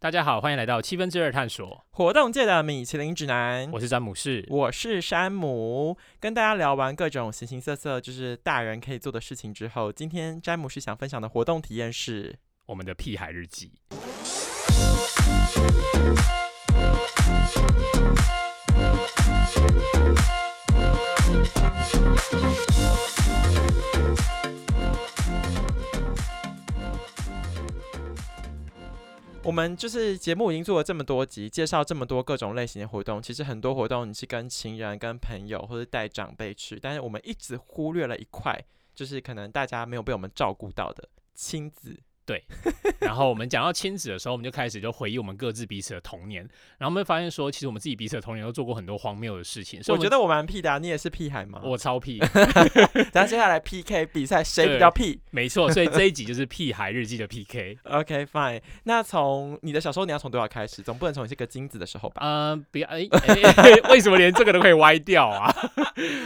大家好，欢迎来到七分之二探索，活动界的米其林指南。我是詹姆士。我是山姆，跟大家聊完各种形形色色就是大人可以做的事情之后，今天詹姆士想分享的活动体验是我们的屁孩日记。我们就是节目已经做了这么多集，介绍这么多各种类型的活动。其实很多活动你是跟亲人、跟朋友或者带长辈去，但是我们一直忽略了一块，就是可能大家没有被我们照顾到的亲子。对，然后我们讲到亲子的时候，我们就开始就回忆我们各自彼此的童年，然后我们会发现说，其实我们自己彼此的童年都做过很多荒谬的事情。所以我觉得我蛮屁的，啊你也是屁孩吗？我超屁。然后接下来 PK 比赛，谁比较屁？没错，所以这一集就是屁孩日记的 PK。OK fine，那从你的小时候你要从多少开始？总不能从你是个金子的时候吧？嗯，别哎，为什么连这个都可以歪掉啊？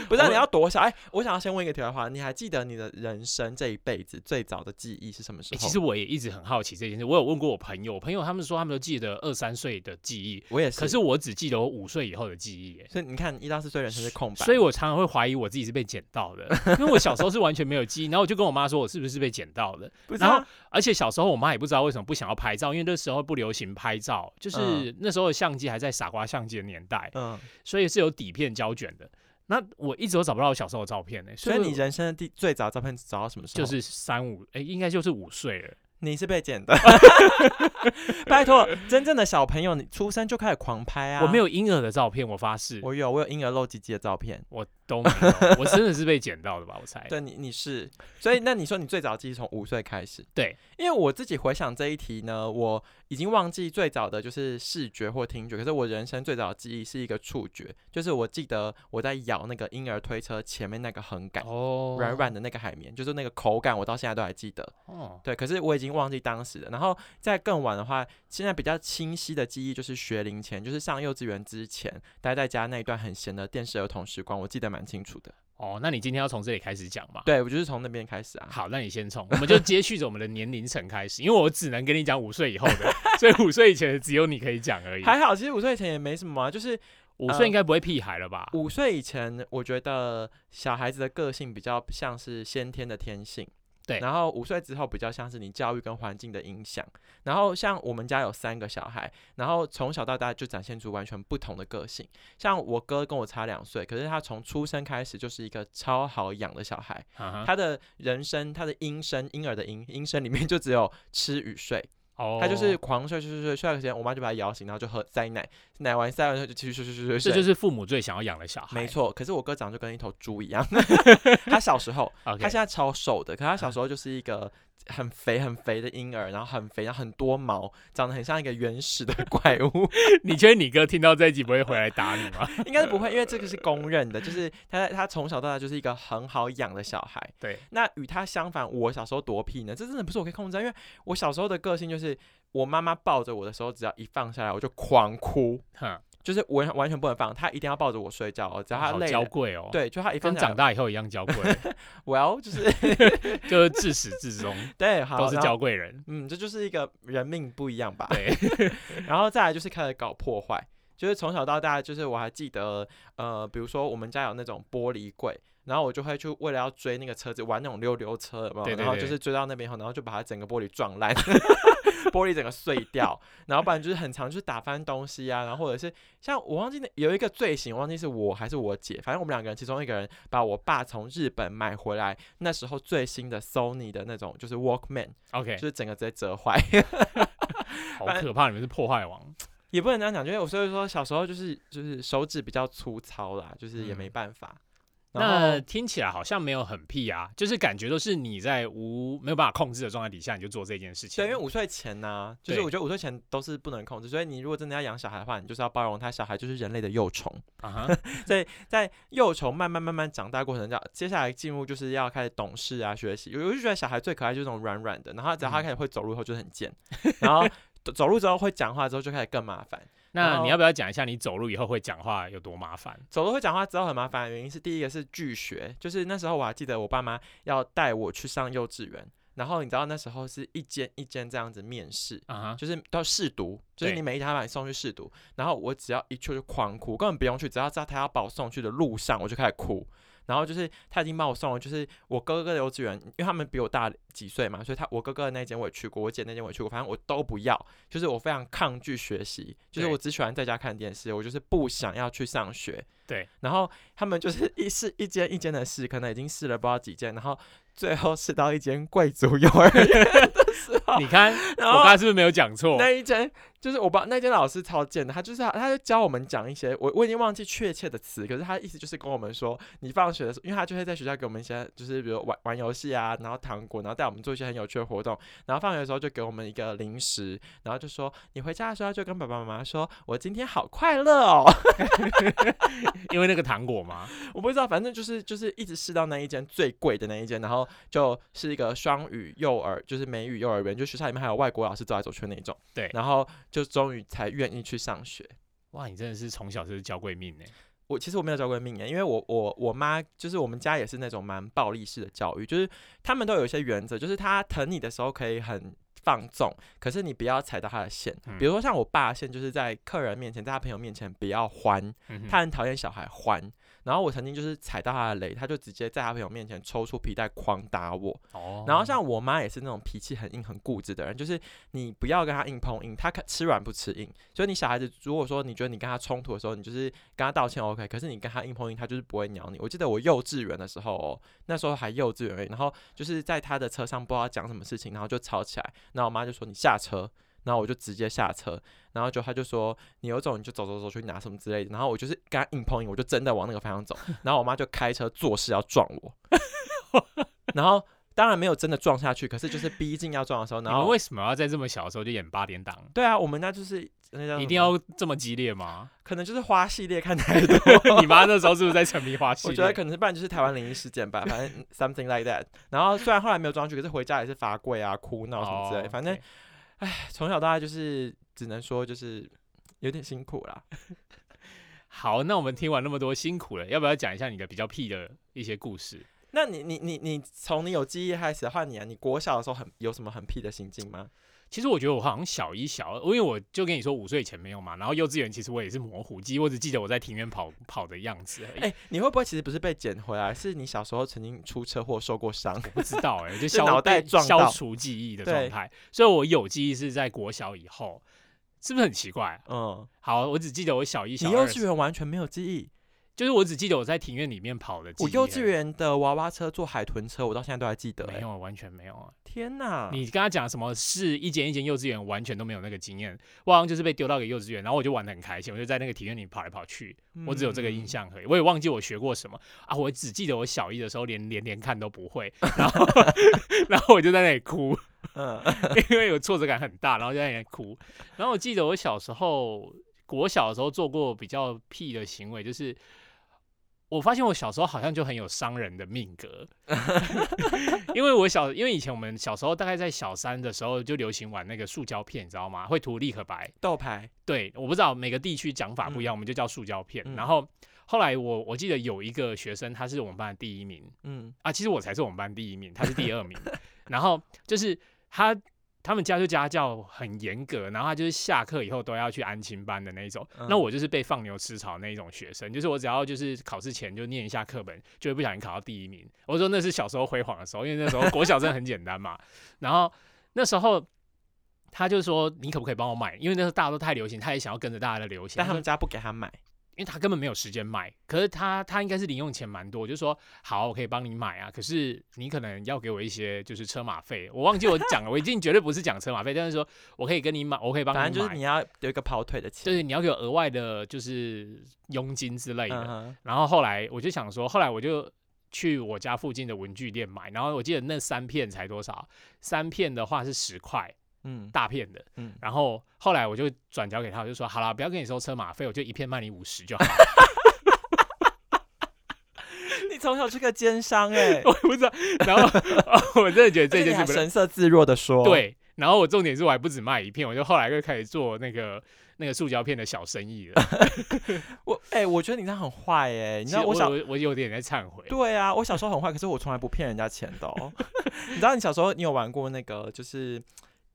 不是，你要多少？哎，我想要先问一个题外话，你还记得你的人生这一辈子最早的记忆是什么时候？其实我。我也一直很好奇这件事。我有问过我朋友，我朋友他们说他们都记得二三岁的记忆，我也是。可是我只记得我五岁以后的记忆。所以你看，一到四岁人生是空白。所以我常常会怀疑我自己是被捡到的，因为我小时候是完全没有记忆。然后我就跟我妈说，我是不是被捡到的？然后，而且小时候我妈也不知道为什么不想要拍照，因为那时候不流行拍照，就是那时候的相机还在傻瓜相机的年代，嗯，所以是有底片胶卷的。那我一直都找不到我小时候的照片呢。所以你人生的第最早照片找到什么时候？就是三五，哎，应该就是五岁了。你是被剪的，拜托，真正的小朋友，你出生就开始狂拍啊！我没有婴儿的照片，我发誓。我有，我有婴儿露鸡鸡的照片，我都没有。我真的是被捡到的吧？我猜。对，你你是，所以那你说你最早记忆从五岁开始？对，因为我自己回想这一题呢，我已经忘记最早的就是视觉或听觉，可是我人生最早的记忆是一个触觉，就是我记得我在咬那个婴儿推车前面那个横杆，哦，软软的那个海绵，就是那个口感，我到现在都还记得。哦，对，可是我已经。忘记当时的，然后在更晚的话，现在比较清晰的记忆就是学龄前，就是上幼稚园之前待在家那一段很闲的电视儿童时光，我记得蛮清楚的。哦，那你今天要从这里开始讲吗？对，我就是从那边开始啊。好，那你先从，我们就接续着我们的年龄层开始，因为我只能跟你讲五岁以后的，所以五岁以前的只有你可以讲而已。还好，其实五岁以前也没什么，就是五岁应该不会屁孩了吧？五岁以前，我觉得小孩子的个性比较像是先天的天性。对，然后五岁之后比较像是你教育跟环境的影响，然后像我们家有三个小孩，然后从小到大就展现出完全不同的个性。像我哥跟我差两岁，可是他从出生开始就是一个超好养的小孩，他的人生他的音声婴儿的音，音声里面就只有吃与睡。他就是狂睡睡睡睡睡到时间，我妈就把他摇醒，然后就喝塞奶，奶完塞完之后就继续睡睡睡睡睡。这就是父母最想要养的小孩。没错，可是我哥长得就跟一头猪一样。他小时候，他现在超瘦的，可他小时候就是一个。很肥很肥的婴儿，然后很肥，然后很多毛，长得很像一个原始的 怪物。你觉得你哥听到这一集不会回来打你吗？应该是不会，因为这个是公认的，就是他他从小到大就是一个很好养的小孩。对，那与他相反，我小时候多屁呢？这真的不是我可以控制，因为我小时候的个性就是，我妈妈抱着我的时候，只要一放下来，我就狂哭。就是完完全不能放，她一定要抱着我睡觉哦。只要她累，娇贵哦。对，就她一放，跟长大以后一样娇贵。Well，就是 就是自始至终，对，都是娇贵人。嗯，这就是一个人命不一样吧。对，然后再来就是开始搞破坏，就是从小到大，就是我还记得，呃，比如说我们家有那种玻璃柜。然后我就会去为了要追那个车子玩那种溜溜车，然后就是追到那边后，然后就把它整个玻璃撞烂，玻璃整个碎掉，然后不然就是很长，就是打翻东西啊，然后或者是像我忘记那有一个罪行，忘记是我还是我姐，反正我们两个人其中一个人把我爸从日本买回来那时候最新的 Sony 的那种就是 Walkman，OK，就是整个直接折坏，好可怕！你们是破坏王，也不能这样讲，因为我所以说小时候就是就是手指比较粗糙啦，就是也没办法。那听起来好像没有很屁啊，就是感觉都是你在无没有办法控制的状态底下，你就做这件事情。对，因为五岁前呢，就是我觉得五岁前都是不能控制，所以你如果真的要养小孩的话，你就是要包容他，小孩就是人类的幼虫啊。所以在幼虫慢慢慢慢长大过程中，接下来进入就是要开始懂事啊，学习。我就觉得小孩最可爱就是那种软软的，然后只要他开始会走路后就很贱，然后走路之后会讲话之后就开始更麻烦。那你要不要讲一下你走路以后会讲话有多麻烦？走路会讲话之后很麻烦的原因是，第一个是拒学，就是那时候我还记得我爸妈要带我去上幼稚园，然后你知道那时候是一间一间这样子面试，啊哈，就是都要试读，就是你每一家把你送去试读，然后我只要一去就狂哭，根本不用去，只要知道他要把我送去的路上，我就开始哭。然后就是他已经把我送了，就是我哥哥的幼稚园，因为他们比我大几岁嘛，所以他我哥哥的那间我也去过，我姐那间我也去过，反正我都不要，就是我非常抗拒学习，就是我只喜欢在家看电视，我就是不想要去上学。对，然后他们就是一试一间一间的试，可能已经试了不知道几间，然后最后试到一间贵族幼儿园的 时候，你看然后我刚才是不是没有讲错？那一间就是我不知道那间老师超贱的，他就是他他就教我们讲一些我我已经忘记确切的词，可是他意思就是跟我们说，你放学的时候，因为他就会在学校给我们一些就是比如玩玩游戏啊，然后糖果，然后带我们做一些很有趣的活动，然后放学的时候就给我们一个零食，然后就说你回家的时候就跟爸爸妈妈说，我今天好快乐哦。因为那个糖果嘛，我不知道，反正就是就是一直试到那一间最贵的那一间，然后就是一个双语幼儿，就是美语幼儿园，就学校里面还有外国老师走来走去那一种。对然后就终于才愿意去上学。哇，你真的是从小就是交贵命呢。我其实我没有交过命耶，因为我我我妈就是我们家也是那种蛮暴力式的教育，就是他们都有一些原则，就是他疼你的时候可以很放纵，可是你不要踩到他的线。嗯比如说像我爸的线，就是在客人面前，在他朋友面前不要欢，嗯他很讨厌小孩欢。然后我曾经就是踩到他的雷，他就直接在他朋友面前抽出皮带狂打我。哦，然后像我妈也是那种脾气很硬、很固执的人，就是你不要跟他硬碰硬，他看吃软不吃硬。所以你小孩子如果说你觉得你跟他冲突的时候，你就是跟他道歉 OK，可是你跟他硬碰硬，他就是不会鸟你。我记得我幼稚园的时候、哦，那时候还幼稚园，然后就是在他的车上不知道讲什么事情，然后就吵起来，然后我妈就说你下车。然后我就直接下车，然后就他就说你有种你就走走走去拿什么之类的，然后我就是跟他硬碰硬，我就真的往那个方向走，然后我妈就开车做事要撞我，然后当然没有真的撞下去，可是就是逼近要撞的时候，然后为什么要在这么小的时候就演八点档？对啊，我们那就是那叫一定要这么激烈吗？可能就是花系列看太多，你妈那时候是不是在沉迷花系列？我觉得可能是不然就是台湾灵异事件吧，反正 something like that。然后虽然后来没有撞上去，可是回家也是罚跪啊、哭闹什么之类反正 OK 从小到大就是只能说就是有点辛苦啦。好，那我们听完那么多辛苦了，要不要讲一下你的比较屁的一些故事？那你你你你从你有记忆开始的话你啊，你国小的时候很有什么很屁的行径吗？其实我觉得我好像小一、小二，因为我就跟你说五岁以前没有嘛，然后幼稚园其实我也是模糊记忆，我只记得我在庭院跑跑的样子而已。哎、你会不会其实不是被捡回来，是你小时候曾经出车祸受过伤？我不知道哎、就消脑袋被撞到消除记忆的状态，所以我有记忆是在国小以后，是不是很奇怪？嗯，好，我只记得我小一、小你幼稚园完全没有记忆。就是我只记得我在庭院里面跑的。我幼稚园的娃娃车坐海豚车，我到现在都还记得、欸。没有，完全没有啊！天哪！你跟他讲什么是一间一间幼稚园，完全都没有那个经验。我好像就是被丢到给幼稚园，然后我就玩的很开心，我就在那个庭院里跑来跑去，我只有这个印嗯。象而已。我也忘记我学过什么啊，我只记得我小一的时候连连连看都不会，然后 然后我就在那里哭，嗯，因为有挫折感很大，然后就在那里哭。然后我记得我小时候国小的时候做过比较屁的行为，就是。我发现我小时候好像就很有商人的命格，因为我小，因为以前我们小时候大概在小三的时候就流行玩那个塑胶片，你知道吗？会涂立可白。豆牌。对，我不知道每个地区讲法不一样，我们就叫塑胶片。嗯然后后来我我记得有一个学生，他是我们班的第一名嗯啊，其实我才是我们班第一名，他是第二名。然后就是他他们家就家教很严格，然后他就是下课以后都要去安亲班的那一种。嗯那我就是被放牛吃草那一种学生，就是我只要就是考试前就念一下课本，就会不小心考到第一名。我说那是小时候辉煌的时候，因为那时候国小真的很简单嘛。然后那时候。他就说：“你可不可以帮我买？因为那时候大家都太流行，他也想要跟着大家的流行。但他们家不给他买。因为他根本没有时间买，可是他他应该是零用钱蛮多，我就说好，我可以帮你买啊，可是你可能要给我一些就是车马费，我忘记我讲了，我已经绝对不是讲车马费，但是说我可以跟你买，我可以帮你买，反正就是你要有一个跑腿的钱。就是你要给我额外的，就是佣金之类的。然后后来我就想说，后来我就去我家附近的文具店买，然后我记得那三片才多少？三片的话是十块，嗯大片的。嗯，然后后来我就转交给他，我就说好了，不要跟你收车马费，我就一片卖你五十就好。你从小是个奸商哎、我也不知道，然后、哦我真的觉得这件事神色自若的说，，对。然后我重点是我还不止卖一片，我就后来就开始做那个那个塑胶片的小生意了。我哎，我觉得你这样很坏哎，你知道我小我有点在忏悔。对啊，我小时候很坏，可是我从来不骗人家钱的。哦。你知道你小时候你有玩过那个就是。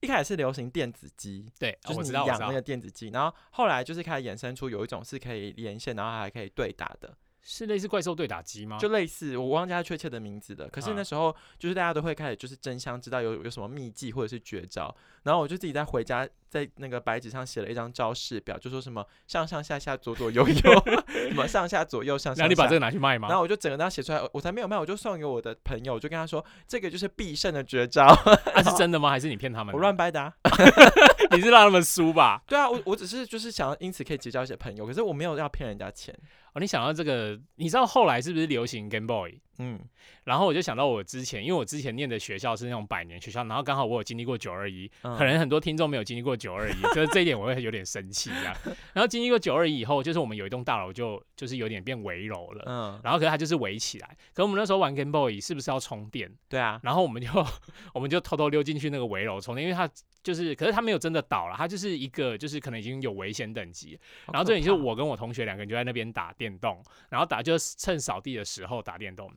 一开始是流行电子机，对，就是你养那个电子机，然后后来就是开始衍生出有一种是可以连线，然后还可以对打的。是类似怪兽对打机吗？就类似，我忘记它确切的名字了。可是那时候就是大家都会开始就是争相知道有有什么秘技或者是绝招，然后我就自己在回家在那个白纸上写了一张招式表，就说什么上上下下左左右右，什么上下左右上。然后你把这个拿去卖吗？然后我就整个这样写出来，我才没有卖，我就送给我的朋友，我就跟他说这个就是必胜的绝招。那是真的吗？还是你骗他们？我乱掰的。你是让他们输吧？对啊，我我只是就是想要因此可以结交一些朋友，可是我没有要骗人家钱。哦，你想到这个，你知道后来是不是流行 Game Boy？嗯，然后我就想到我之前，因为我之前念的学校是那种百年学校，然后刚好我有经历过九二一，可能很多听众没有经历过九二一，就是这一点我会有点生气这样。然后经历过九二一以后，就是我们有一栋大楼就就是有点变围楼了，嗯，然后可是它就是围起来，可我们那时候玩 Game Boy 是不是要充电？对啊，然后我们就 我们就偷偷溜进去那个围楼充电，因为它就是，可是它没有真的倒了，它就是一个就是可能已经有危险等级，然后这里就是我跟我同学两个人就在那边打电动，然后打就是趁扫地的时候打电动。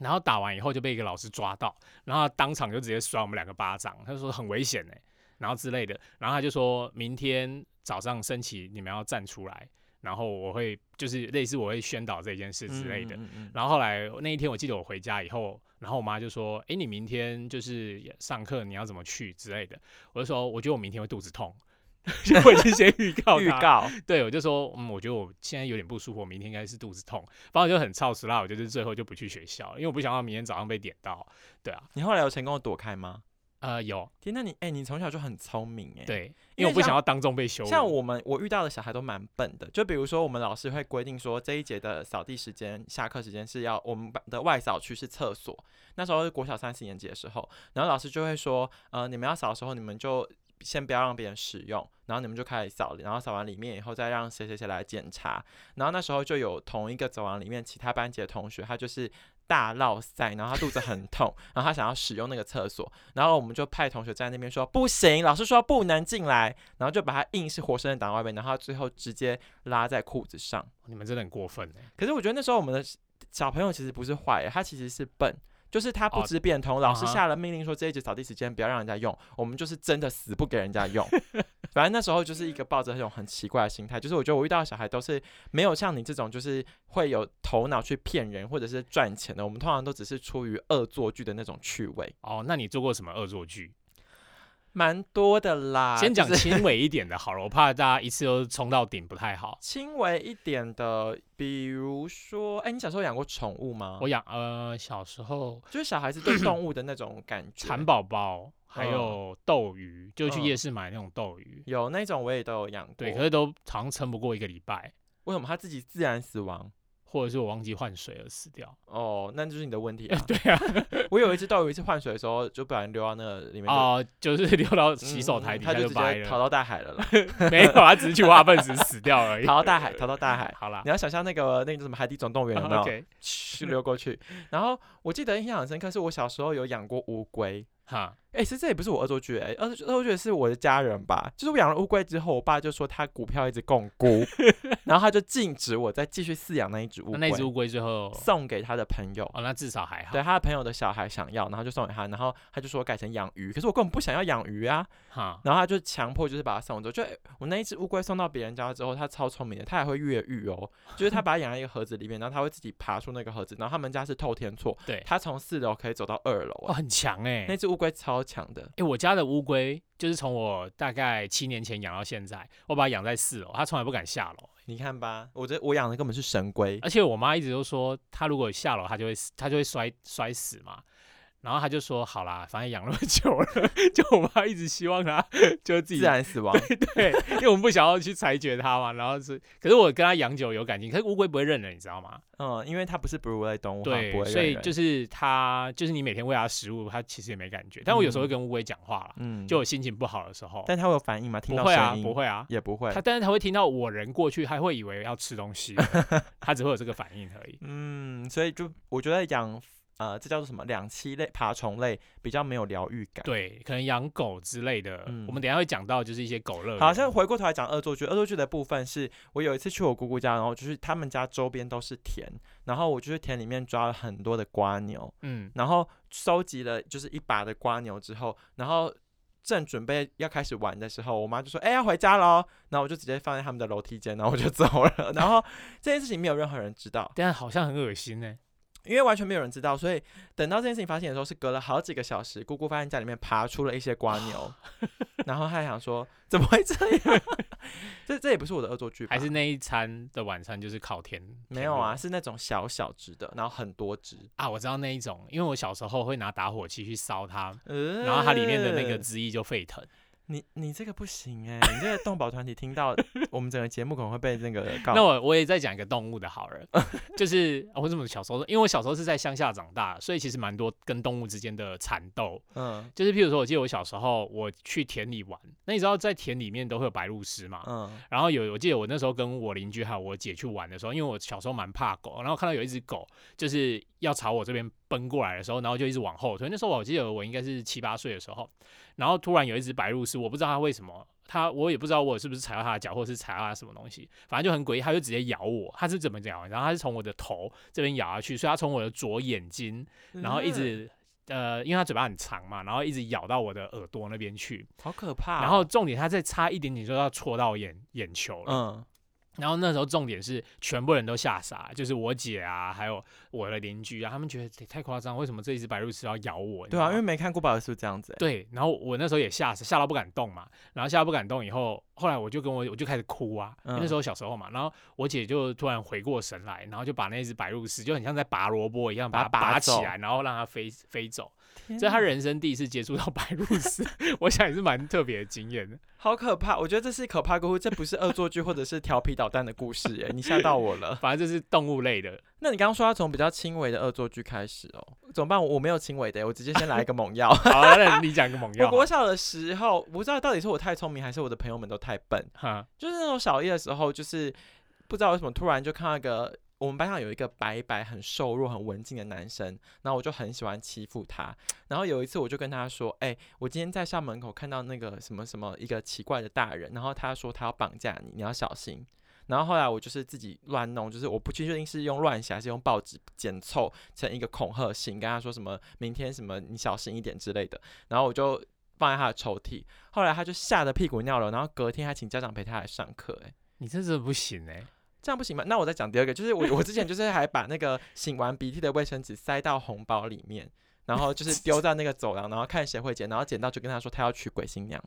然后打完以后就被一个老师抓到，然后当场就直接甩我们两个巴掌，他就说很危险哎，然后之类的，然后他就说明天早上升旗你们要站出来，然后我会就是类似我会宣导这件事之类的。然后后来那一天我记得我回家以后，然后我妈就说，哎，你明天就是上课你要怎么去之类的，我就说我觉得我明天会肚子痛。我已经先预告预告，对我就说，嗯，我觉得我现在有点不舒服，明天应该是肚子痛，反正就很操实啦。我就是最后就不去学校，因为我不想要明天早上被点到。对啊，你后来有成功的躲开吗？呃，有。天，那你哎，你从小就很聪明哎。对，因为我不想要当众被羞辱。像我们我遇到的小孩都蛮笨的，就比如说我们老师会规定说，这一节的扫地时间、下课时间是要我们班的外扫区是厕所。那时候是国小三四年级的时候，然后老师就会说，呃，你们要扫的时候，你们就。先不要让别人使用，然后你们就开始扫，然后扫完里面以后再让谁谁谁来检查。然后那时候就有同一个走廊里面其他班级的同学，他就是大闹塞，然后他肚子很痛，然后他想要使用那个厕所，然后我们就派同学在那边说不行，老师说不能进来，然后就把他硬是活生生挡外面，然后最后直接拉在裤子上。你们真的很过分哎！可是我觉得那时候我们的小朋友其实不是坏，他其实是笨。就是他不知变通，老师下了命令说这一节扫地时间不要让人家用，我们就是真的死不给人家用。反正那时候就是一个抱着那种很奇怪的心态，就是我觉得我遇到的小孩都是没有像你这种就是会有头脑去骗人或者是赚钱的，我们通常都只是出于恶作剧的那种趣味。哦，那你做过什么恶作剧？蛮多的啦，先讲轻微一点的，好了，我怕大家一次都冲到顶不太好。轻微一点的，比如说，哎，你小时候养过宠物吗？我养，呃，小时候就是小孩子对动物的那种感觉，蚕宝宝，还有斗鱼，就去夜市买那种斗鱼，有那种我也都有养过，对，可是都好像撑不过一个礼拜。为什么它自己自然死亡？或者是我忘记换水而死掉哦，那就是你的问题啊。对啊，我有一次到有一次换水的时候，就不然溜到那个里面哦，就是 溜到洗手台底下就直逃到大海了啦。没有，他只是去挖粪池死掉而已。逃到大海，逃到大海。好了，你要想象那个那个什么海底总动员有没有？去溜过去。然后我记得印象很深刻，是我小时候有养过乌龟。哈，哎，其实这也不是我恶作剧，哎，恶作剧是我的家人吧？就是我养了乌龟之后，我爸就说他股票一直共估，然后他就禁止我再继续饲养那一只乌龟。那只乌龟最后送给他的朋友，哦，那至少还好。对，他的朋友的小孩想要，然后就送给他，然后他就说改成养鱼，可是我根本不想要养鱼啊。哈，然后他就强迫就是把它送走。就我那一只乌龟送到别人家之后，它超聪明的，它还会越狱哦。就是他把它养在一个盒子里面，然后它会自己爬出那个盒子，然后他们家是透天厝，对，他从四楼可以走到二楼，哦，很强哎，那只乌龟超强的。哎，我家的乌龟就是从我大概七年前养到现在，我把它养在四楼，它从来不敢下楼。你看吧，我这我养的根本是神龟，而且我妈一直都说，它如果下楼，它就会它就会摔摔死嘛。然后他就说：“好啦，反正养那么久了，就我妈一直希望他就自己自然死亡。对，因为我们不想要去裁决它嘛。然后是，可是我跟他养久有感情，可是乌龟不会认人，你知道吗？嗯，因为它不是哺乳类动物，对，所以就是它，就是你每天喂它食物，它其实也没感觉。但我有时候会跟乌龟讲话了，嗯，就我心情不好的时候。但它会有反应吗？听到声音不会啊，也不会。它但是它会听到我人过去，它会以为要吃东西，它只会有这个反应而已。嗯，所以就我觉得养。呃，这叫做什么两栖类爬虫类比较没有疗愈感。对，可能养狗之类的，我们等下会讲到，就是一些狗乐。好像回过头来讲恶作剧，恶作剧的部分是我有一次去我姑姑家，然后就是他们家周边都是田，然后我就去田里面抓了很多的瓜牛，嗯，然后收集了就是一把的瓜牛之后，然后正准备要开始玩的时候，我妈就说：“哎，要回家喽。”然后我就直接放在他们的楼梯间，然后我就走了。然后这件事情没有任何人知道，但好像很恶心呢。因为完全没有人知道，所以等到这件事情发现的时候，是隔了好几个小时，姑姑发现家里面爬出了一些瓜牛，然后还想说怎么会这样？这这也不是我的恶作剧，还是那一餐的晚餐就是烤甜？没有啊，是那种小小只的，然后很多只啊。我知道那一种，因为我小时候会拿打火机去烧它，然后它里面的那个汁液就沸腾。你你这个不行哎，你这个动保团体听到 我们整个节目可能会被那个告。那我我也再讲一个动物的好人，就是我怎么小时候，因为我小时候是在乡下长大，所以其实蛮多跟动物之间的缠斗。嗯，就是譬如说，我记得我小时候我去田里玩，那你知道在田里面都会有白鹭鸶嘛？嗯，然后有我记得我那时候跟我邻居还有我姐去玩的时候，因为我小时候蛮怕狗，然后看到有一只狗就是要朝我这边奔过来的时候，然后就一直往后退。那时候我记得我应该是七八岁的时候。然后突然有一只白鹭鸶，我不知道它为什么，它我也不知道我是不是踩到它的脚，或者是踩到它什么东西，反正就很诡异，它就直接咬我。它是怎么咬？然后它是从我的头这边咬下去，所以它从我的左眼睛，然后一直呃，因为它嘴巴很长嘛，然后一直咬到我的耳朵那边去，好可怕。然后重点，它再差一点点就要戳到眼眼球了。嗯。然后那时候重点是全部人都吓傻，就是我姐啊，还有我的邻居啊，他们觉得太夸张，为什么这一只白鹭鸶要咬我？对啊，因为没看过白鹭鸶这样子。对，然后我那时候也吓死，吓到不敢动嘛。然后吓到不敢动以后，后来我就跟我我就开始哭啊，那时候小时候嘛。然后我姐就突然回过神来，然后就把那只白鹭鸶就很像在拔萝卜一样，把它拔起来，然后让它飞飞走。这是他人生第一次接触到白鹭鸶，我想也是蛮特别的经验的。好可怕！我觉得这是可怕故事，这不是恶作剧或者是调皮捣蛋的故事耶！你吓到我了。反正这是动物类的。那你刚刚说要从比较轻微的恶作剧开始哦，怎么办？我没有轻微的，我直接先来一个猛药。好，那你讲一个猛药。我国小的时候，不知道到底是我太聪明，还是我的朋友们都太笨。哈，就是那种小一的时候，就是不知道为什么突然就看到一个。我们班上有一个白白、很瘦弱、很文静的男生，然后我就很喜欢欺负他。然后有一次，我就跟他说：“哎，我今天在校门口看到那个什么什么一个奇怪的大人，然后他说他要绑架你，你要小心。”然后后来我就是自己乱弄，就是我不确定是用乱写还是用报纸剪凑成一个恐吓信，跟他说什么明天什么你小心一点之类的。然后我就放在他的抽屉。后来他就吓得屁股尿流，然后隔天还请家长陪他来上课。哎，你这是不行哎。这样不行吗？那我再讲第二个，就是我我之前就是还把那个擤完鼻涕的卫生纸塞到红包里面，然后就是丢在那个走廊，然后看谁会捡，然后捡到就跟他说他要娶鬼新娘。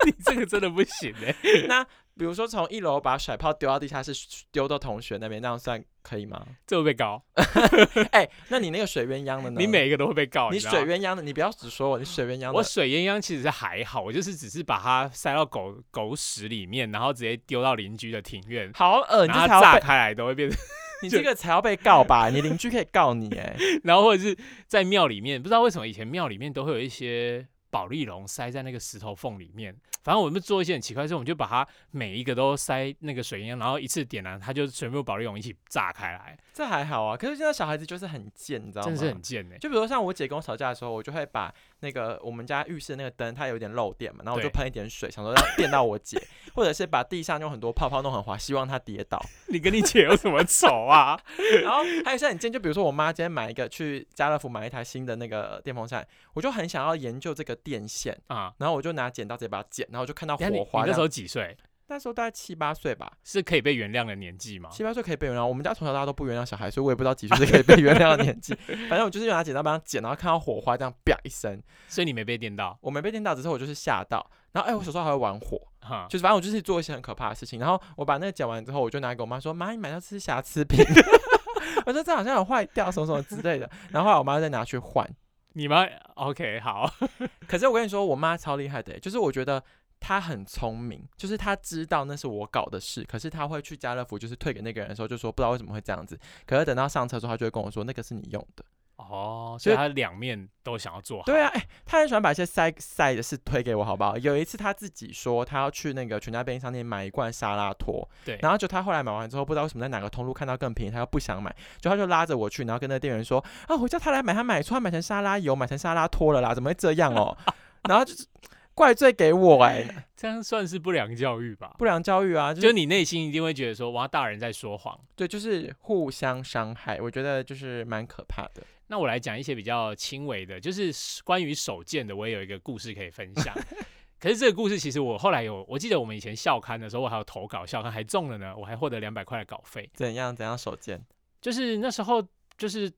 你这个真的不行哎。那比如说从一楼把甩炮丢到地下室，丢到同学那边，那样算可以吗？这会被告。哎，那你那个水鸳鸯的呢？你每一个都会被告。你水鸳鸯的，你不要只说我，你水鸳鸯。我水鸳鸯其实是还好，我就是只是把它塞到狗狗屎里面，然后直接丢到邻居的庭院。好恶然后炸开来都会变成。你这个才要被告吧？你邻居可以告你哎。然后或者是在庙里面，不知道为什么以前庙里面都会有一些。宝丽龙塞在那个石头缝里面，反正我们做一些很奇怪的事，我们就把它每一个都塞那个水烟，然后一次点燃，它就全部宝丽龙一起炸开来。这还好啊，可是现在小孩子就是很贱，你知道吗？真是很贱呢。就比如像我姐跟我吵架的时候，我就会把那个我们家浴室那个灯，它有点漏电嘛，然后我就喷一点水，想说要电到我姐，或者是把地上用很多泡泡弄很滑，希望她跌倒。你跟你姐有什么 仇啊？然后还有像很贱，就比如说我妈今天买一个去家乐福买一台新的那个电风扇，我就很想要研究这个电线啊，然后我就拿剪刀直接把它剪，然后就看到火花。你那时候几岁？那时候大概七八岁吧，是可以被原谅的年纪吗？七八岁可以被原谅。我们家从小大家都不原谅小孩，所以我也不知道几岁是可以被原谅的年纪。反正我就是用拿剪刀把它剪，然后看到火花这样啪一声，所以你没被电到？我没被电到，只是我就是吓到。然后哎，我小时候还会玩火，就是反正我就是做一些很可怕的事情。然后我把那个剪完之后，我就拿给我妈说：“妈，你买到这是瑕疵品。” 我说这好像有坏掉什么什么之类的。然后后来我妈再拿去换。你们 OK 好。可是我跟你说，我妈超厉害的，就是我觉得。她很聪明，就是她知道那是我搞的事，可是她会去家乐福，就是退给那个人的时候，就说不知道为什么会这样子。可是等到上车之后，她就会跟我说那个是你用的。哦，哦，所以他两面都想要做好。对啊，哎，他很喜欢把一些塞塞的事推给我，好不好？有一次他自己说他要去那个全家便利商店买一罐沙拉托，对，然后就他后来买完之后，不知道为什么在哪个通路看到更便宜，他又不想买，就他就拉着我去，然后跟那店员说啊，我叫他来买，他买错，他买成沙拉油，买成沙拉托了啦，怎么会这样哦？然后就是怪罪给我，哎，这样算是不良教育吧？不良教育啊，就你内心一定会觉得说，哇，大人在说谎，对，就是互相伤害，我觉得就是蛮可怕的。那我来讲一些比较轻微的，就是关于手贱的，我也有一个故事可以分享。可是这个故事其实我后来有，我记得我们以前校刊的时候，我还有投稿校刊，还中了呢，我还获得两百块的稿费。怎样怎样手贱？就是那时候就是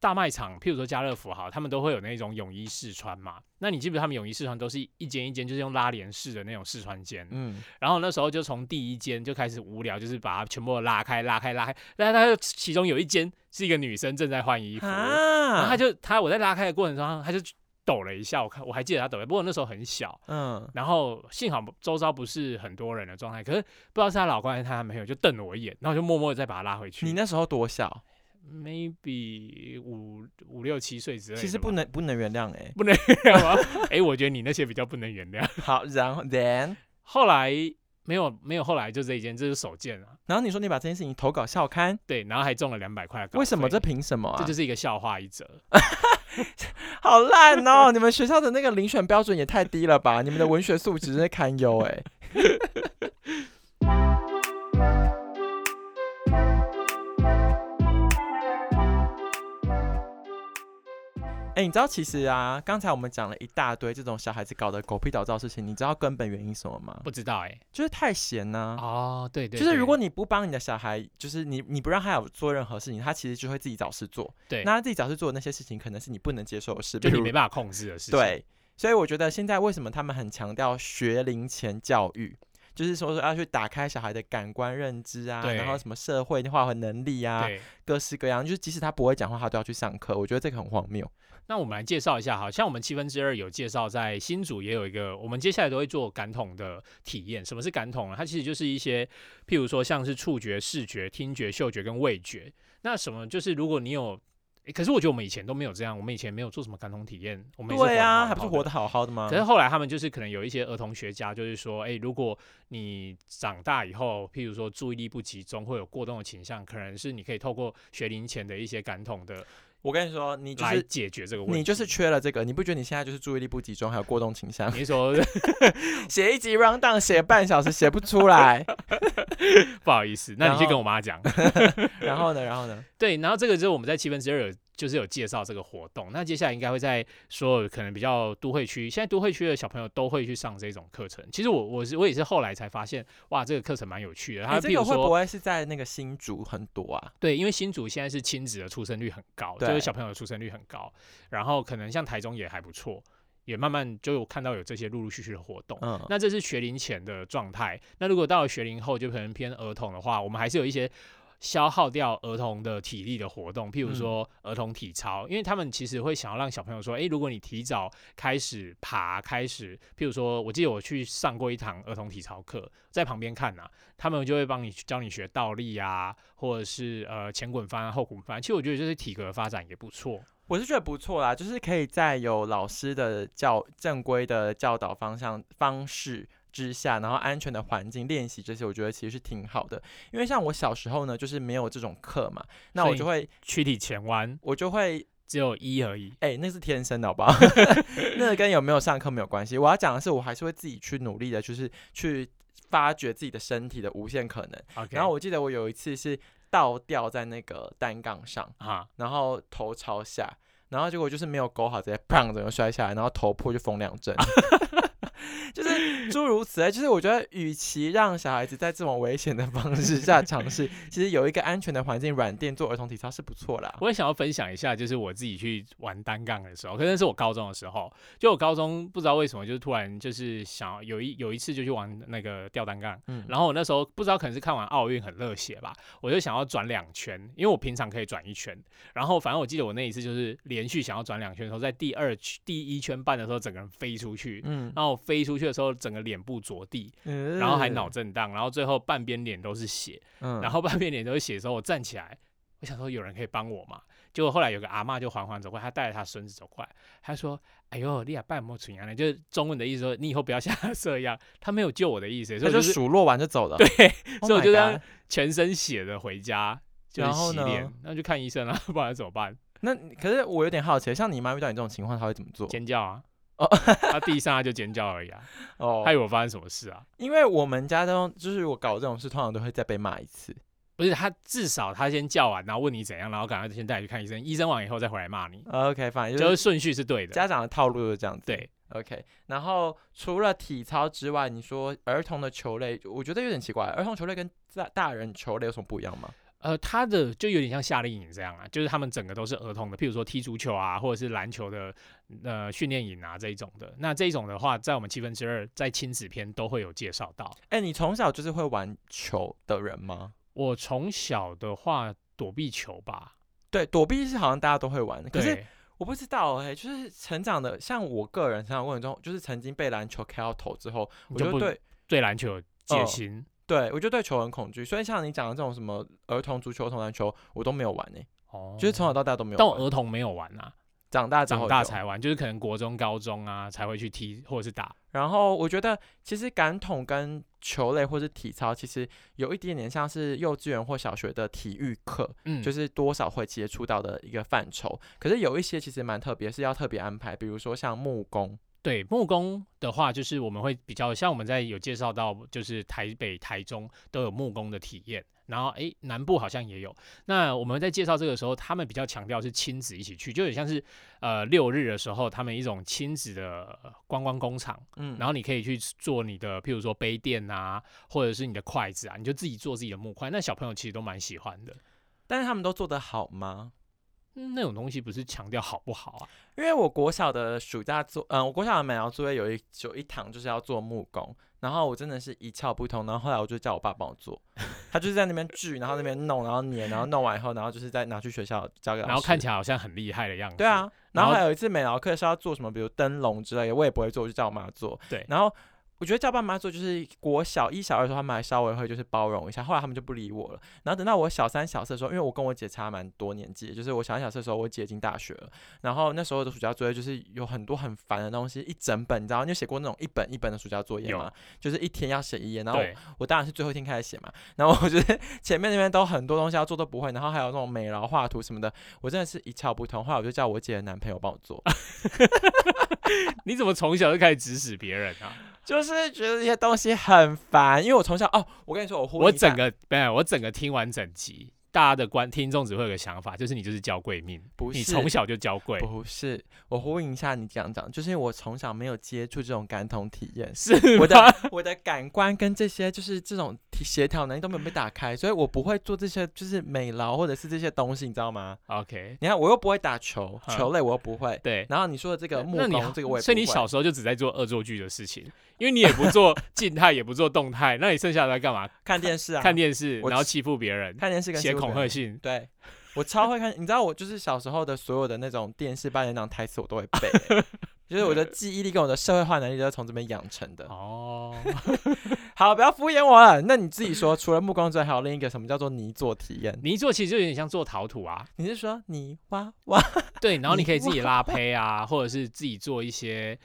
大卖场，譬如说家乐福哈，他们都会有那种泳衣试穿嘛。那你记不记得他们泳衣试穿都是一间一间，就是用拉帘式的那种试穿间？嗯。然后那时候就从第一间就开始无聊，就是把它全部拉开、拉开、拉开。但是它其中有一间是一个女生正在换衣服，然后他就他我在拉开的过程中，他就抖了一下。我看我还记得他抖，不过那时候很小。嗯。然后幸好周遭不是很多人的状态，可是不知道是他老公还是他男朋友，就瞪了我一眼，然后就默默的再把他拉回去。你那时候多小？maybe 五五六七岁之类，其实不能不能原谅哎，不能原谅吗？哎，我觉得你那些比较不能原谅。好，然后 then 后来没有没有后来就这一件，这是首件啊。然后你说你把这件事情投稿校刊，对，然后还中了两百块。为什么？这凭什么？这就是一个笑话一则。好烂哦！你们学校的那个遴选标准也太低了吧？你们的文学素质真的堪忧哎。哎，你知道其实啊，刚才我们讲了一大堆这种小孩子搞的狗屁倒灶事情，你知道根本原因什么吗？不知道哎，就是太闲呢。哦，对对，就是如果你不帮你的小孩，就是你你不让他有做任何事情，他其实就会自己找事做。对，那他自己找事做的那些事情，可能是你不能接受的事，就你没办法控制的事情。对，所以我觉得现在为什么他们很强调学龄前教育，就是说说要去打开小孩的感官认知啊，然后什么社会化和能力啊，各式各样，就是即使他不会讲话，他都要去上课。我觉得这个很荒谬。那我们来介绍一下，好像我们七分之二有介绍，在新组也有一个，我们接下来都会做感统的体验。什么是感统呢？它其实就是一些，譬如说像是触觉、视觉、听觉、嗅觉跟味觉。那什么就是如果你有，可是我觉得我们以前都没有这样，我们以前没有做什么感统体验。我们对啊，还不是活得好好的吗？可是后来他们就是可能有一些儿童学家，就是说，哎，如果你长大以后，譬如说注意力不集中，会有过动的倾向，可能是你可以透过学龄前的一些感统的。我跟你说，你就是解决这个问题，你就是缺了这个。你不觉得你现在就是注意力不集中，还有过动倾向？你说 写一集 round down 写半小时写不出来，不好意思，那你去跟我妈讲。然后呢？然后呢？对，然后这个就是我们在七分之二有。就是有介绍这个活动，那接下来应该会在所有可能比较都会区，现在都会区的小朋友都会去上这种课程。其实我我是我也是后来才发现，哇，这个课程蛮有趣的。它这个会不会是在那个新竹很多啊？对，因为新竹现在是亲子的出生率很高，就是小朋友的出生率很高。然后可能像台中也还不错，也慢慢就有看到有这些陆陆续续的活动。嗯，那这是学龄前的状态。那如果到了学龄后，就可能偏儿童的话，我们还是有一些。消耗掉儿童的体力的活动，譬如说儿童体操，因为他们其实会想要让小朋友说，诶，如果你提早开始爬，开始，譬如说，我记得我去上过一堂儿童体操课，在旁边看呐，他们就会帮你教你学倒立啊，或者是呃前滚翻、后滚翻。其实我觉得就是体格发展也不错，我是觉得不错啦，就是可以在有老师的教正规的教导方向方式。之下，然后安全的环境练习这些，我觉得其实是挺好的。因为像我小时候呢，就是没有这种课嘛，那我就会躯体前弯，我就会只有一而已。哎，那是天生的，好不好？那个跟有没有上课没有关系。我要讲的是，我还是会自己去努力的，就是去发掘自己的身体的无限可能。然后我记得我有一次是倒吊在那个单杠上啊，然后头朝下，然后结果就是没有勾好，直接砰整个摔下来，然后头破就缝两针。就是诸如此类，就是我觉得，与其让小孩子在这种危险的方式下尝试，其实有一个安全的环境，软垫做儿童体操是不错啦。我也想要分享一下，就是我自己去玩单杠的时候，可能是我高中的时候，就我高中不知道为什么，就是突然就是想有一有一次就去玩那个吊单杠，嗯，然后我那时候不知道可能是看完奥运很热血吧，我就想要转两圈，因为我平常可以转一圈，然后反正我记得我那一次就是连续想要转两圈的时候，在第二第一圈半的时候，整个人飞出去，嗯，然后飞出去的时候，整个脸部着地，然后还脑震荡，然后最后半边脸都是血，然后半边脸都是血的时候，我站起来，我想说有人可以帮我吗？结果后来有个阿妈就缓缓走过来，她带着她孙子走过来，她说：“哎呦，你亚半莫存样就是中文的意思说你以后不要像他这样。”他没有救我的意思，所以就数落完就走了。对，所以我就这样全身血的回家，就是洗脸，那就看医生了，不然怎么办？那可是我有点好奇，像你妈遇到你这种情况，她会怎么做？尖叫啊！哦，他第一上他就尖叫而已啊！哦，他以为发生什么事啊？因为我们家都就是我搞这种事，通常都会再被骂一次。不是他至少他先叫完，然后问你怎样，然后赶快先带你去看医生，医生完以后再回来骂你。OK，反正就是顺序是对的。家长的套路就是这样子。对，OK。然后除了体操之外，你说儿童的球类，我觉得有点奇怪，儿童球类跟大大人球类有什么不一样吗？呃，他的就有点像夏令营这样啊，就是他们整个都是儿童的，譬如说踢足球啊，或者是篮球的呃训练营啊这一种的。那这一种的话，在我们七分之二在亲子篇都会有介绍到。哎，你从小就是会玩球的人吗？我从小的话，躲避球吧。对，躲避是好像大家都会玩的。可是我不知道哎，就是成长的，像我个人成长过程中，就是曾经被篮球开到头之后，我就对对篮球有戒心。对，我就对球很恐惧，所以像你讲的这种什么儿童足球、儿童篮球，我都没有玩呢。哦，就是从小到大都没有。但儿童没有玩啊，长大长大才玩，就是可能国中、高中啊才会去踢或者是打。然后我觉得其实感统跟球类或是体操，其实有一点点像是幼稚园或小学的体育课，嗯，就是多少会接触到的一个范畴。可是有一些其实蛮特别，是要特别安排，比如说像木工。对木工的话，就是我们会比较像我们在有介绍到，就是台北、台中都有木工的体验，然后诶南部好像也有。那我们在介绍这个时候，他们比较强调是亲子一起去，就有点像是呃六日的时候，他们一种亲子的观光工厂，嗯，然后你可以去做你的，譬如说杯垫啊，或者是你的筷子啊，你就自己做自己的木筷。那小朋友其实都蛮喜欢的，但是他们都做得好吗？那种东西不是强调好不好啊？因为我国小的暑假做，嗯，我国小的美劳作业有一有一堂就是要做木工，然后我真的是一窍不通，然后后来我就叫我爸帮我做，他就是在那边锯，然后那边弄，然后粘，然后弄完以后，然后就是再拿去学校交给老师，然后看起来好像很厉害的样子。对啊，然后还有一次美劳课是要做什么，比如灯笼之类的，我也不会做，我就叫我妈做。对，然后。我觉得叫爸妈做就是国小一小二的时候，他们还稍微会就是包容一下，后来他们就不理我了。然后等到我小三小四的时候，因为我跟我姐差蛮多年纪，就是我小三小四的时候，我姐已经大学了。然后那时候的暑假作业就是有很多很烦的东西，一整本，你知道，你有写过那种一本一本的暑假作业吗？就是一天要写一页。然后我当然是最后一天开始写嘛。然后我觉得 前面那边都很多东西要做都不会，然后还有那种美劳画图什么的，我真的是一窍不通。后来我就叫我姐的男朋友帮我做。你怎么从小就开始指使别人啊？就是觉得这些东西很烦，因为我从小哦，我跟你说，我我整个没有，我整个听完整集。大家的观听众只会有个想法，就是你就是娇贵命，不是你从小就娇贵，不是。我呼应一下你这样讲，就是因为我从小没有接触这种感统体验，是我的我的感官跟这些就是这种协调能力都没有被打开，所以我不会做这些就是美劳或者是这些东西，你知道吗？OK，你看我又不会打球，球类我又不会，对。然后你说的这个木工这个我也，所以你小时候就只在做恶作剧的事情，因为你也不做静态，也不做动态，那你剩下的在干嘛？看电视啊，看电视，然后欺负别人，看电视跟写恐吓信，对。我超会看，你知道我就是小时候的所有的那种电视扮演那种台词我都会背，就是我的记忆力跟我的社会化能力都是从这边养成的。哦，好，不要敷衍我了。那你自己说，除了木工之外，还有另一个什么叫做泥做体验？泥做其实就有点像做陶土啊。你是说泥挖挖？对，然后你可以自己拉胚啊，或者是自己做一些。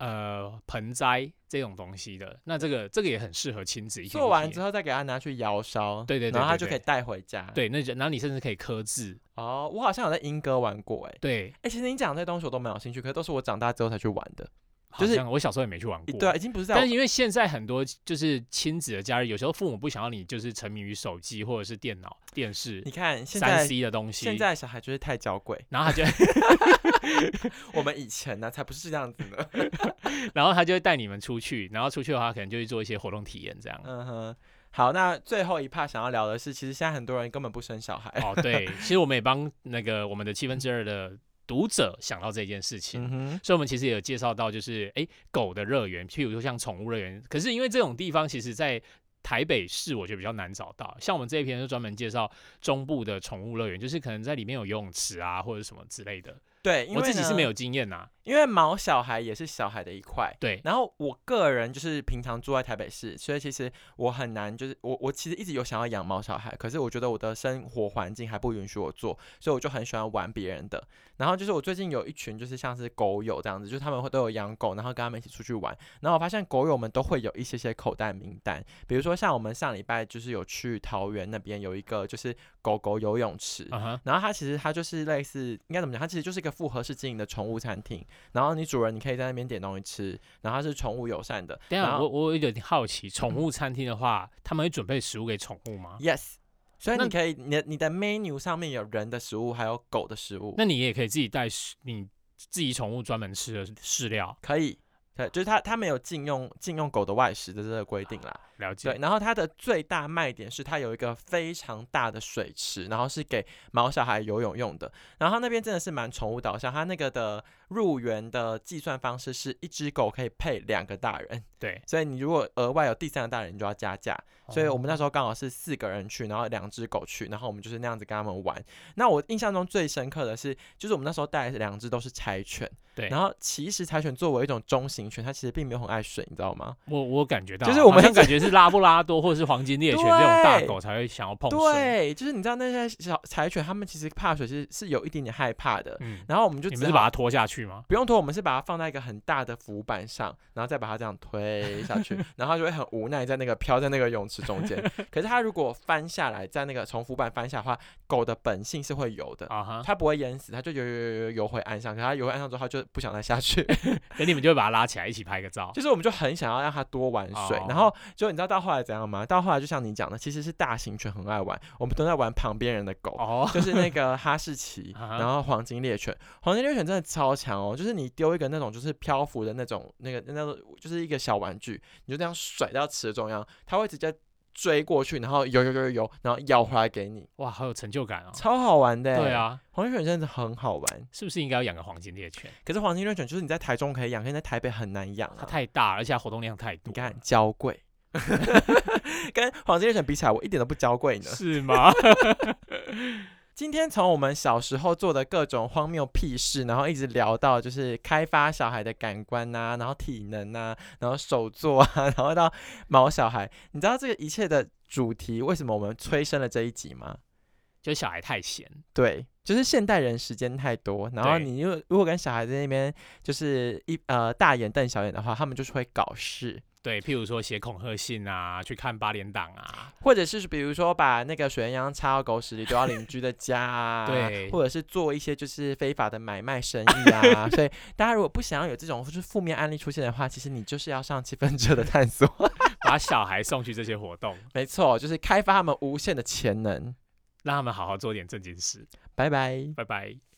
呃，盆栽这种东西的，那这个这个也很适合亲子一起做完之后再给他拿去窑烧，对对对，然后他就可以带回家。对，那然后你甚至可以刻字。哦，我好像有在英歌玩过，哎，对，哎，其实你讲这些东西我都蛮有兴趣，可是都是我长大之后才去玩的。就是我小时候也没去玩过，对啊，已经不是。但是因为现在很多就是亲子的家人，有时候父母不想要你就是沉迷于手机或者是电脑、电视。你看现在 C 的东西，现在小孩就是太娇贵，然后他就 我们以前呢才不是这样子呢，然后他就会带你们出去，然后出去的话可能就会做一些活动体验这样。嗯哼，好，那最后一 part 想要聊的是，其实现在很多人根本不生小孩。哦，对，其实我们也帮那个我们的七分之二的。读者想到这件事情，所以我们其实也有介绍到，就是诶狗的乐园，譬如说像宠物乐园。可是因为这种地方，其实在台北市，我觉得比较难找到。像我们这一篇就专门介绍中部的宠物乐园，就是可能在里面有游泳池啊，或者什么之类的。对，我自己是没有经验呐。因为毛小孩也是小孩的一块，对。然后我个人就是平常住在台北市，所以其实我很难，就是我我其实一直有想要养毛小孩，可是我觉得我的生活环境还不允许我做，所以我就很喜欢玩别人的。然后就是我最近有一群就是像是狗友这样子，就是他们会都有养狗，然后跟他们一起出去玩。然后我发现狗友们都会有一些些口袋名单，比如说像我们上礼拜就是有去桃园那边有一个就是狗狗游泳池，然后它其实它就是类似应该怎么讲，它其实就是一个复合式经营的宠物餐厅，然后你主人。你可以在那边点东西吃，然后它是宠物友善的。等下，我我有点好奇，宠物餐厅的话，他们会准备食物给宠物吗？Yes，所以你可以，你的你的 menu 上面有人的食物，还有狗的食物。那你也可以自己带你自己宠物专门吃的饲料，可以。对，就是他他没有禁用禁用狗的外食的这个规定啦。了解。对，然后它的最大卖点是它有一个非常大的水池，然后是给毛小孩游泳用的。然后那边真的是蛮宠物导向，它那个的。入园的计算方式是一只狗可以配两个大人，对，所以你如果额外有第三个大人，你就要加价。所以我们那时候刚好是四个人去，然后两只狗去，然后我们就是那样子跟他们玩。那我印象中最深刻的是，就是我们那时候带两只都是柴犬，对。然后其实柴犬作为一种中型犬，它其实并没有很爱水，你知道吗？我我感觉到，就是我们感觉是拉布拉多或者是黄金猎犬这种大狗才会想要碰水。对，就是你知道那些小柴犬，它们其实怕水是是有一点点害怕的。嗯。然后我们就只是把它拖下去吗？不用拖，我们是把它放在一个很大的浮板上，然后再把它这样推下去，然后就会很无奈在那个飘在那个泳池中间。可是它如果翻下来，在那个从浮板翻下的话，狗的本性是会游的啊，它不会淹死，它就游游游游游回岸上。可它游回岸上之后，它就不想再下去，等你们就会把它拉起来一起拍个照。就是我们就很想要让它多玩水，然后就你知道到后来怎样吗？到后来就像你讲的，其实是大型犬很爱玩，我们都在玩旁边人的狗，就是那 个哈士奇，然后黄金猎犬，黄金猎犬真的超强哦，就是你丢一个那种就是漂浮的那种那个那个就是一个小玩具，你就这样甩到池的中央，它会直接。追过去，然后游游游游游，然后咬回来给你，哇，好有成就感哦，超好玩的。对啊，黄金猎犬真的很好玩，是不是应该要养个黄金猎犬？可是黄金猎犬就是你在台中可以养，可是在台北很难养，它太大，而且活动量太多。你看，娇贵，跟黄金猎犬比起来，我一点都不娇贵呢。是吗？今天从我们小时候做的各种荒谬屁事，然后一直聊到就是开发小孩的感官呐，然后体能呐，然后手作啊，然后到毛小孩，你知道这个一切的主题为什么我们催生了这一集吗？就是小孩太闲，对，就是现代人时间太多，然后你如果如果跟小孩在那边就是一呃大眼瞪小眼的话，他们就是会搞事。对，譬如说写恐吓信啊，去看八连档啊，或者是比如说把那个水鸳鸯插到狗屎里丢到邻居的家啊，对，或者是做一些就是非法的买卖生意啊。所以大家如果不想要有这种就是负面案例出现的话，其实你就是要上七分车的探索，把小孩送去这些活动。没错，就是开发他们无限的潜能，让他们好好做点正经事。拜拜，拜拜。